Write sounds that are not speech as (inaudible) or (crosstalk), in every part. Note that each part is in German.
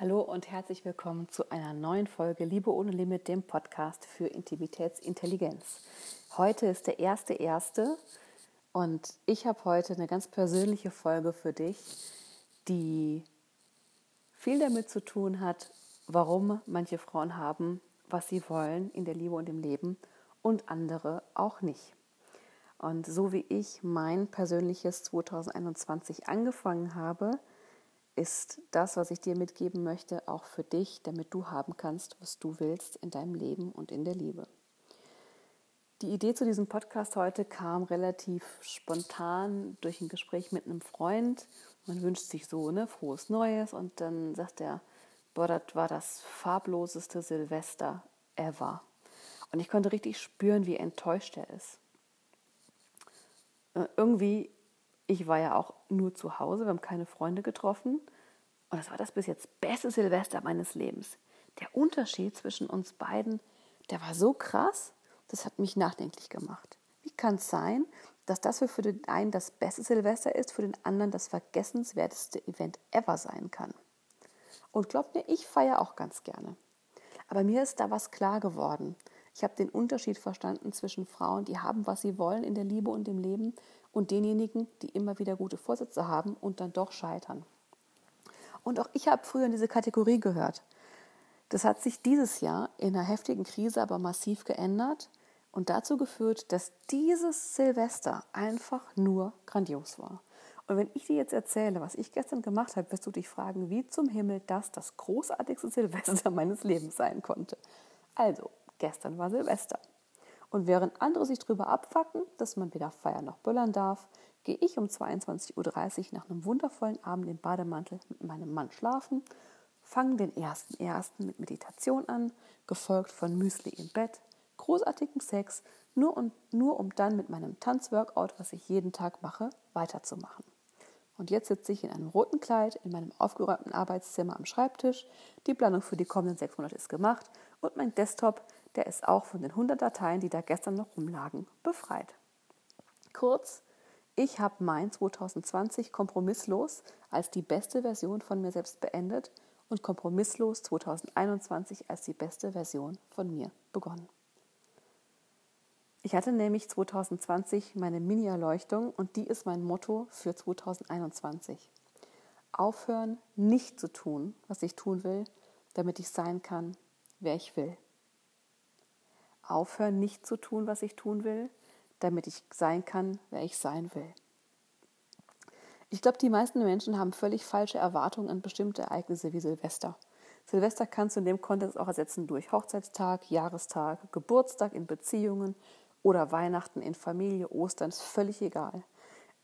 Hallo und herzlich willkommen zu einer neuen Folge Liebe ohne Limit, dem Podcast für Intimitätsintelligenz. Heute ist der erste erste und ich habe heute eine ganz persönliche Folge für dich, die viel damit zu tun hat, warum manche Frauen haben, was sie wollen in der Liebe und im Leben und andere auch nicht. Und so wie ich mein persönliches 2021 angefangen habe, ist das, was ich dir mitgeben möchte, auch für dich, damit du haben kannst, was du willst in deinem Leben und in der Liebe. Die Idee zu diesem Podcast heute kam relativ spontan durch ein Gespräch mit einem Freund. Man wünscht sich so, ne, frohes Neues und dann sagt er, boah, das war das farbloseste Silvester ever. Und ich konnte richtig spüren, wie enttäuscht er ist. Äh, irgendwie ich war ja auch nur zu Hause, wir haben keine Freunde getroffen. Und das war das bis jetzt beste Silvester meines Lebens. Der Unterschied zwischen uns beiden, der war so krass, das hat mich nachdenklich gemacht. Wie kann es sein, dass das für den einen das beste Silvester ist, für den anderen das vergessenswerteste Event ever sein kann? Und glaubt mir, ich feiere auch ganz gerne. Aber mir ist da was klar geworden. Ich habe den Unterschied verstanden zwischen Frauen, die haben, was sie wollen in der Liebe und im Leben, und denjenigen, die immer wieder gute Vorsätze haben und dann doch scheitern. Und auch ich habe früher in diese Kategorie gehört. Das hat sich dieses Jahr in einer heftigen Krise aber massiv geändert und dazu geführt, dass dieses Silvester einfach nur grandios war. Und wenn ich dir jetzt erzähle, was ich gestern gemacht habe, wirst du dich fragen, wie zum Himmel das das großartigste Silvester (laughs) meines Lebens sein konnte. Also, gestern war Silvester. Und während andere sich darüber abfacken, dass man weder feiern noch böllern darf, gehe ich um 22.30 Uhr nach einem wundervollen Abend im Bademantel mit meinem Mann schlafen, fange den ersten ersten mit Meditation an, gefolgt von Müsli im Bett, großartigem Sex, nur, und, nur um dann mit meinem Tanzworkout, was ich jeden Tag mache, weiterzumachen. Und jetzt sitze ich in einem roten Kleid in meinem aufgeräumten Arbeitszimmer am Schreibtisch. Die Planung für die kommenden sechs Monate ist gemacht und mein Desktop der ist auch von den 100 Dateien, die da gestern noch rumlagen, befreit. Kurz, ich habe mein 2020 kompromisslos als die beste Version von mir selbst beendet und kompromisslos 2021 als die beste Version von mir begonnen. Ich hatte nämlich 2020 meine Mini-Erleuchtung und die ist mein Motto für 2021. Aufhören, nicht zu tun, was ich tun will, damit ich sein kann, wer ich will aufhören, nicht zu tun, was ich tun will, damit ich sein kann, wer ich sein will. Ich glaube, die meisten Menschen haben völlig falsche Erwartungen an bestimmte Ereignisse wie Silvester. Silvester kannst du in dem Kontext auch ersetzen durch Hochzeitstag, Jahrestag, Geburtstag in Beziehungen oder Weihnachten in Familie, Ostern, ist völlig egal.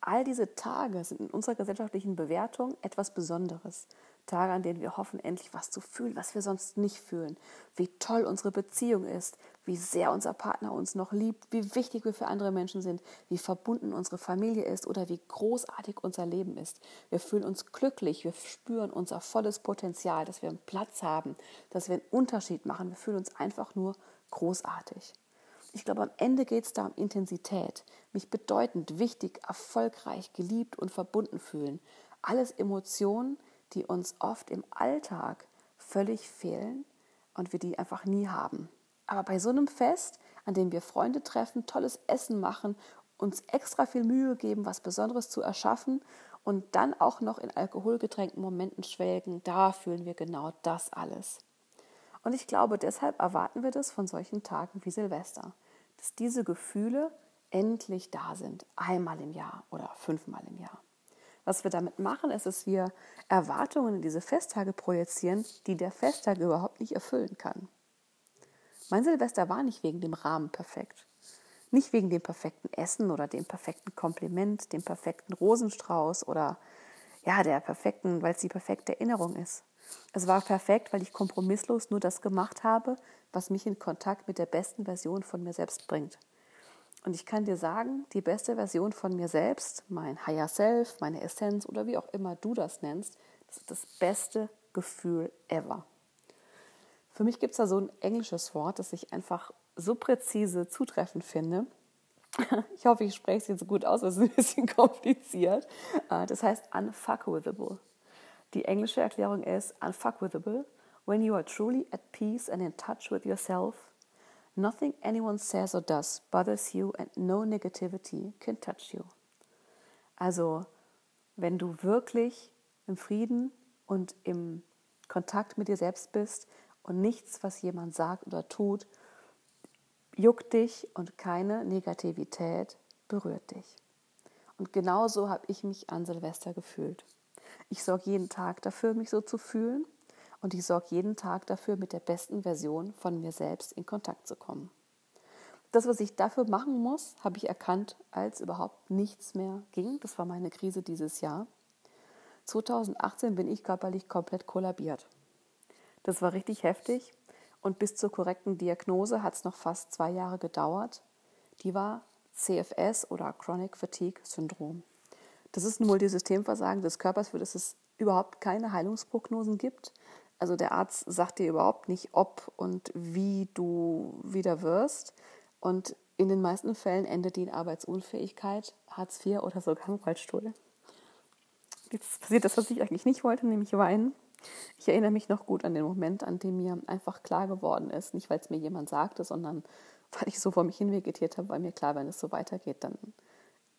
All diese Tage sind in unserer gesellschaftlichen Bewertung etwas Besonderes. Tage, an denen wir hoffen, endlich was zu fühlen, was wir sonst nicht fühlen. Wie toll unsere Beziehung ist, wie sehr unser Partner uns noch liebt, wie wichtig wir für andere Menschen sind, wie verbunden unsere Familie ist oder wie großartig unser Leben ist. Wir fühlen uns glücklich, wir spüren unser volles Potenzial, dass wir einen Platz haben, dass wir einen Unterschied machen. Wir fühlen uns einfach nur großartig. Ich glaube, am Ende geht es da um Intensität, mich bedeutend, wichtig, erfolgreich, geliebt und verbunden fühlen. Alles Emotionen, die uns oft im Alltag völlig fehlen und wir die einfach nie haben. Aber bei so einem Fest, an dem wir Freunde treffen, tolles Essen machen, uns extra viel Mühe geben, was Besonderes zu erschaffen und dann auch noch in alkoholgetränkten Momenten schwelgen, da fühlen wir genau das alles. Und ich glaube, deshalb erwarten wir das von solchen Tagen wie Silvester, dass diese Gefühle endlich da sind, einmal im Jahr oder fünfmal im Jahr. Was wir damit machen, ist, dass wir Erwartungen in diese Festtage projizieren, die der Festtag überhaupt nicht erfüllen kann. Mein Silvester war nicht wegen dem Rahmen perfekt. Nicht wegen dem perfekten Essen oder dem perfekten Kompliment, dem perfekten Rosenstrauß oder ja, der perfekten, weil es die perfekte Erinnerung ist. Es war perfekt, weil ich kompromisslos nur das gemacht habe, was mich in Kontakt mit der besten Version von mir selbst bringt. Und ich kann dir sagen, die beste Version von mir selbst, mein Higher Self, meine Essenz oder wie auch immer du das nennst, das ist das beste Gefühl ever. Für mich gibt es da so ein englisches Wort, das ich einfach so präzise zutreffend finde. (laughs) Ich hoffe, ich spreche es jetzt gut aus, es ist ein bisschen (laughs) kompliziert. Äh, das heißt unfuckable. Die englische Erklärung ist unfuckwithable. When you are truly at peace and in touch with yourself, nothing anyone says or does bothers you and no negativity can touch you. Also, wenn du wirklich im Frieden und im Kontakt mit dir selbst bist und nichts, was jemand sagt oder tut, juckt dich und keine Negativität berührt dich. Und genauso habe ich mich an Silvester gefühlt. Ich sorge jeden Tag dafür, mich so zu fühlen und ich sorge jeden Tag dafür, mit der besten Version von mir selbst in Kontakt zu kommen. Das, was ich dafür machen muss, habe ich erkannt, als überhaupt nichts mehr ging. Das war meine Krise dieses Jahr. 2018 bin ich körperlich komplett kollabiert. Das war richtig heftig und bis zur korrekten Diagnose hat es noch fast zwei Jahre gedauert. Die war CFS oder Chronic Fatigue Syndrom. Das ist ein Multisystemversagen des Körpers, für das es überhaupt keine Heilungsprognosen gibt. Also der Arzt sagt dir überhaupt nicht, ob und wie du wieder wirst. Und in den meisten Fällen endet die in Arbeitsunfähigkeit, Hartz IV oder sogar im Rollstuhl. Jetzt passiert das, was ich eigentlich nicht wollte, nämlich weinen. Ich erinnere mich noch gut an den Moment, an dem mir einfach klar geworden ist, nicht weil es mir jemand sagte, sondern (laughs) weil ich so vor mich hin vegetiert habe, weil mir klar, wenn es so weitergeht, dann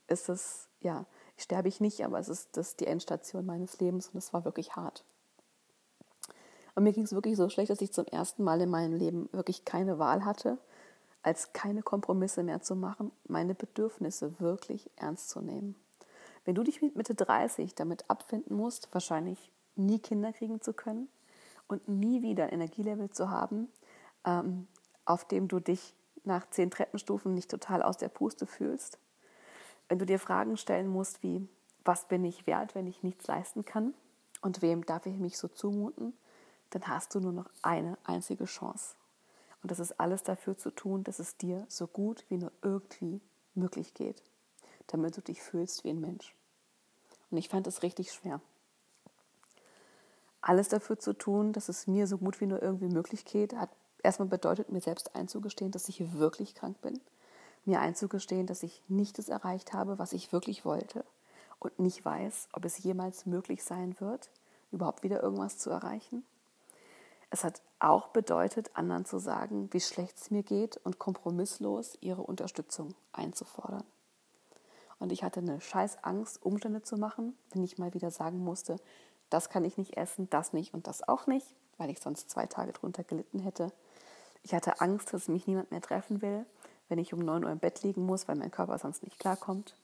ist es, ja, sterbe ich nicht, aber es ist das die Endstation meines Lebens und es war wirklich hart. Und mir ging es wirklich so schlecht, dass ich zum ersten Mal in meinem Leben wirklich keine Wahl hatte, als keine Kompromisse mehr zu machen, meine Bedürfnisse wirklich ernst zu nehmen. Wenn du dich mit Mitte 30 damit abfinden musst, wahrscheinlich nie Kinder kriegen zu können und nie wieder ein Energielevel zu haben, ähm, auf dem du dich nach zehn Treppenstufen nicht total aus der Puste fühlst, wenn du dir Fragen stellen musst wie, was bin ich wert, wenn ich nichts leisten kann und wem darf ich mich so zumuten, dann hast du nur noch eine einzige Chance. Und das ist alles dafür zu tun, dass es dir so gut wie nur irgendwie möglich geht, damit du dich fühlst wie ein Mensch. Und ich fand es richtig schwer. Alles dafür zu tun, dass es mir so gut wie nur irgendwie möglich geht, hat erstmal bedeutet, mir selbst einzugestehen, dass ich wirklich krank bin mir einzugestehen, dass ich nicht das erreicht habe, was ich wirklich wollte und nicht weiß, ob es jemals möglich sein wird, überhaupt wieder irgendwas zu erreichen. Es hat auch bedeutet, anderen zu sagen, wie schlecht es mir geht und kompromisslos ihre Unterstützung einzufordern. Und ich hatte eine scheiß Angst, Umstände zu machen, wenn ich mal wieder sagen musste, das kann ich nicht essen, das nicht und das auch nicht, weil ich sonst zwei Tage drunter gelitten hätte. Ich hatte Angst, dass mich niemand mehr treffen will wenn ich um 9 Uhr im Bett liegen muss, weil mein Körper sonst nicht klarkommt.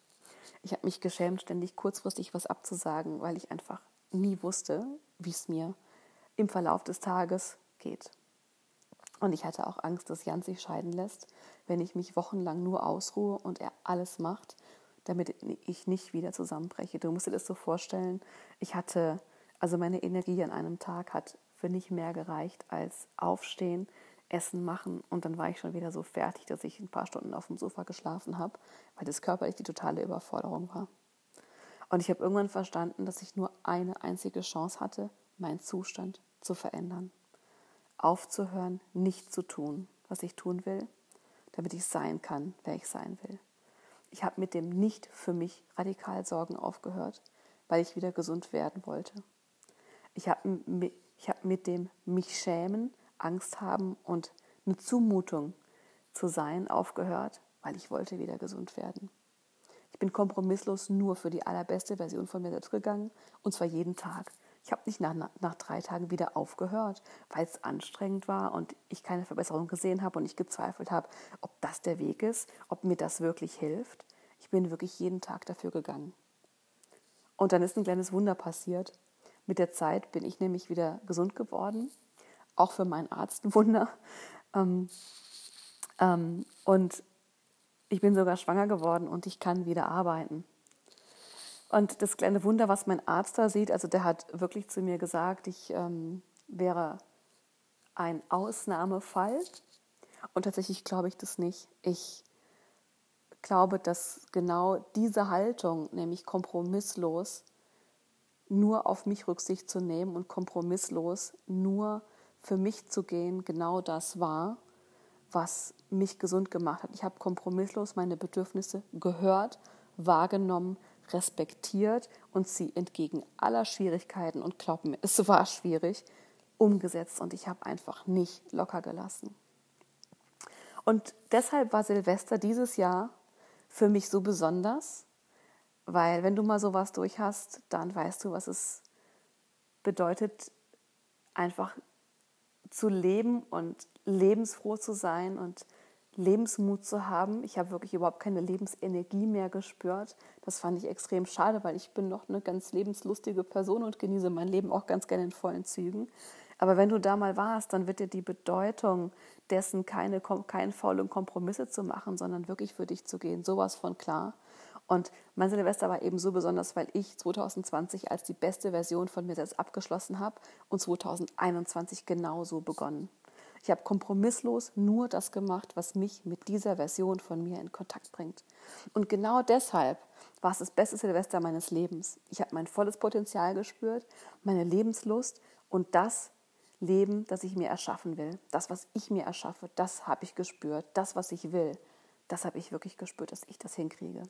Ich habe mich geschämt, ständig kurzfristig was abzusagen, weil ich einfach nie wusste, wie es mir im Verlauf des Tages geht. Und ich hatte auch Angst, dass Jan sich scheiden lässt, wenn ich mich wochenlang nur ausruhe und er alles macht, damit ich nicht wieder zusammenbreche. Du musst dir das so vorstellen, ich hatte, also meine Energie an einem Tag hat für nicht mehr gereicht als aufstehen, Essen machen und dann war ich schon wieder so fertig, dass ich ein paar Stunden auf dem Sofa geschlafen habe, weil das körperlich die totale Überforderung war. Und ich habe irgendwann verstanden, dass ich nur eine einzige Chance hatte, meinen Zustand zu verändern. Aufzuhören, nicht zu tun, was ich tun will, damit ich sein kann, wer ich sein will. Ich habe mit dem Nicht für mich radikal Sorgen aufgehört, weil ich wieder gesund werden wollte. Ich habe ich hab mit dem mich schämen Angst haben und eine Zumutung zu sein aufgehört, weil ich wollte wieder gesund werden. Ich bin kompromisslos nur für die allerbeste Version von mir selbst gegangen und zwar jeden Tag. Ich habe nicht nach, nach drei Tagen wieder aufgehört, weil es anstrengend war und ich keine Verbesserung gesehen habe und ich gezweifelt habe, ob das der Weg ist, ob mir das wirklich hilft. Ich bin wirklich jeden Tag dafür gegangen. Und dann ist ein kleines Wunder passiert. Mit der Zeit bin ich nämlich wieder gesund geworden auch für meinen Arzt ein Wunder. Ähm, ähm, und ich bin sogar schwanger geworden und ich kann wieder arbeiten. Und das kleine Wunder, was mein Arzt da sieht, also der hat wirklich zu mir gesagt, ich ähm, wäre ein Ausnahmefall. Und tatsächlich glaube ich das nicht. Ich glaube, dass genau diese Haltung, nämlich kompromisslos, nur auf mich Rücksicht zu nehmen und kompromisslos nur für mich zu gehen genau das war, was mich gesund gemacht hat. Ich habe kompromisslos meine Bedürfnisse gehört, wahrgenommen, respektiert und sie entgegen aller Schwierigkeiten und glaub mir, es war schwierig, umgesetzt und ich habe einfach nicht locker gelassen. Und deshalb war Silvester dieses Jahr für mich so besonders, weil wenn du mal sowas durch hast, dann weißt du, was es bedeutet, einfach zu leben und lebensfroh zu sein und Lebensmut zu haben. Ich habe wirklich überhaupt keine Lebensenergie mehr gespürt. Das fand ich extrem schade, weil ich bin noch eine ganz lebenslustige Person und genieße mein Leben auch ganz gerne in vollen Zügen. Aber wenn du da mal warst, dann wird dir die Bedeutung dessen, keine, keine faulen Kompromisse zu machen, sondern wirklich für dich zu gehen, sowas von klar. Und mein Silvester war eben so besonders, weil ich 2020 als die beste Version von mir selbst abgeschlossen habe und 2021 genauso begonnen. Ich habe kompromisslos nur das gemacht, was mich mit dieser Version von mir in Kontakt bringt. Und genau deshalb war es das beste Silvester meines Lebens. Ich habe mein volles Potenzial gespürt, meine Lebenslust und das Leben, das ich mir erschaffen will. Das, was ich mir erschaffe, das habe ich gespürt. Das, was ich will, das habe ich wirklich gespürt, dass ich das hinkriege.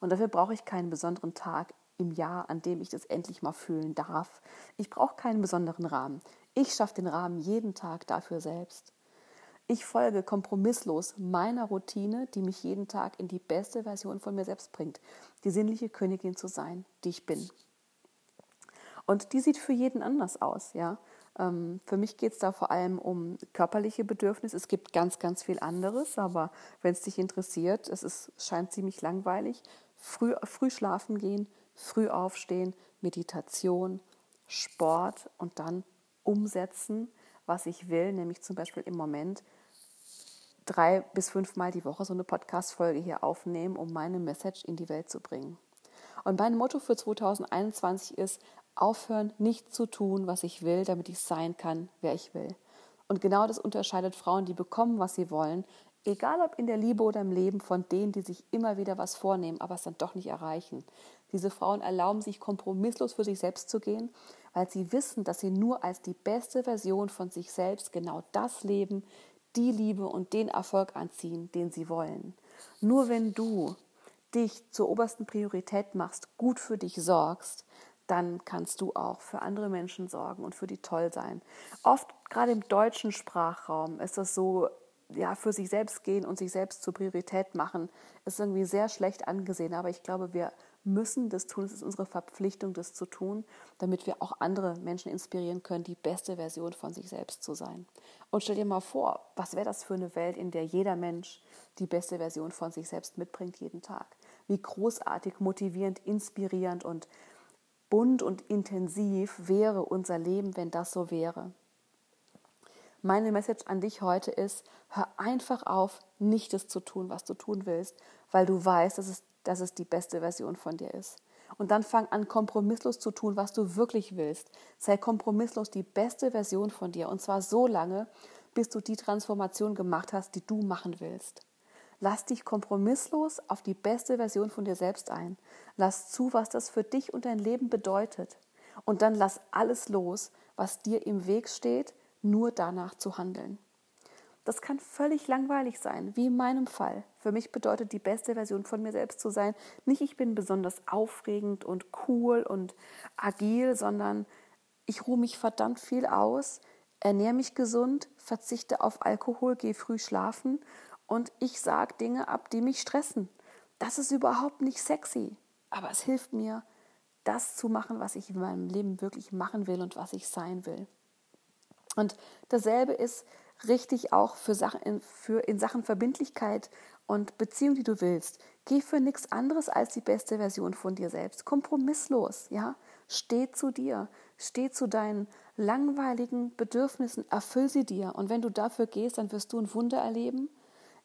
Und dafür brauche ich keinen besonderen Tag im Jahr, an dem ich das endlich mal fühlen darf. Ich brauche keinen besonderen Rahmen. Ich schaffe den Rahmen jeden Tag dafür selbst. Ich folge kompromisslos meiner Routine, die mich jeden Tag in die beste Version von mir selbst bringt, die sinnliche Königin zu sein, die ich bin. Und die sieht für jeden anders aus, ja. Ähm, für mich geht es da vor allem um körperliche Bedürfnisse. Es gibt ganz, ganz viel anderes, aber wenn es dich interessiert, es ist, scheint ziemlich langweilig. Früh, früh schlafen gehen, früh aufstehen, Meditation, Sport und dann umsetzen, was ich will, nämlich zum Beispiel im Moment drei bis fünfmal die Woche so eine Podcast-Folge hier aufnehmen, um meine Message in die Welt zu bringen. Und mein Motto für 2021 ist, aufhören, nicht zu tun, was ich will, damit ich sein kann, wer ich will. Und genau das unterscheidet Frauen, die bekommen, was sie wollen, egal ob in der Liebe oder im Leben, von denen, die sich immer wieder was vornehmen, aber es dann doch nicht erreichen. Diese Frauen erlauben sich kompromisslos für sich selbst zu gehen, weil sie wissen, dass sie nur als die beste Version von sich selbst genau das leben, die Liebe und den Erfolg anziehen, den sie wollen. Nur wenn du dich zur obersten Priorität machst, gut für dich sorgst, dann kannst du auch für andere Menschen sorgen und für die toll sein. Oft, gerade im deutschen Sprachraum, ist das so, ja, für sich selbst gehen und sich selbst zur Priorität machen, ist irgendwie sehr schlecht angesehen. Aber ich glaube, wir müssen das tun. Es ist unsere Verpflichtung, das zu tun, damit wir auch andere Menschen inspirieren können, die beste Version von sich selbst zu sein. Und stell dir mal vor, was wäre das für eine Welt, in der jeder Mensch die beste Version von sich selbst mitbringt jeden Tag? Wie großartig, motivierend, inspirierend und bunt und intensiv wäre unser Leben, wenn das so wäre. Meine Message an dich heute ist, hör einfach auf, nicht das zu tun, was du tun willst, weil du weißt, dass es, dass es die beste Version von dir ist. Und dann fang an, kompromisslos zu tun, was du wirklich willst. Sei kompromisslos die beste Version von dir. Und zwar so lange, bis du die Transformation gemacht hast, die du machen willst. Lass dich kompromisslos auf die beste Version von dir selbst ein. Lass zu, was das für dich und dein Leben bedeutet. Und dann lass alles los, was dir im Weg steht, nur danach zu handeln. Das kann völlig langweilig sein, wie in meinem Fall. Für mich bedeutet die beste Version von mir selbst zu sein, nicht ich bin besonders aufregend und cool und agil, sondern ich ruhe mich verdammt viel aus, ernähre mich gesund, verzichte auf Alkohol, gehe früh schlafen und ich sage Dinge ab, die mich stressen. Das ist überhaupt nicht sexy, aber es hilft mir, das zu machen, was ich in meinem Leben wirklich machen will und was ich sein will. Und dasselbe ist richtig auch für Sachen in, für in Sachen Verbindlichkeit und Beziehung, die du willst. Geh für nichts anderes als die beste Version von dir selbst. Kompromisslos, ja? Steh zu dir, steh zu deinen langweiligen Bedürfnissen, erfüll sie dir. Und wenn du dafür gehst, dann wirst du ein Wunder erleben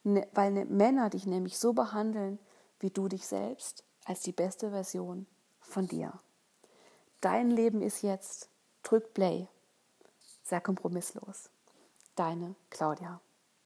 Ne, weil ne, Männer dich nämlich so behandeln, wie du dich selbst, als die beste Version von dir. Dein Leben ist jetzt. Drück Play. Sei kompromisslos. Deine Claudia.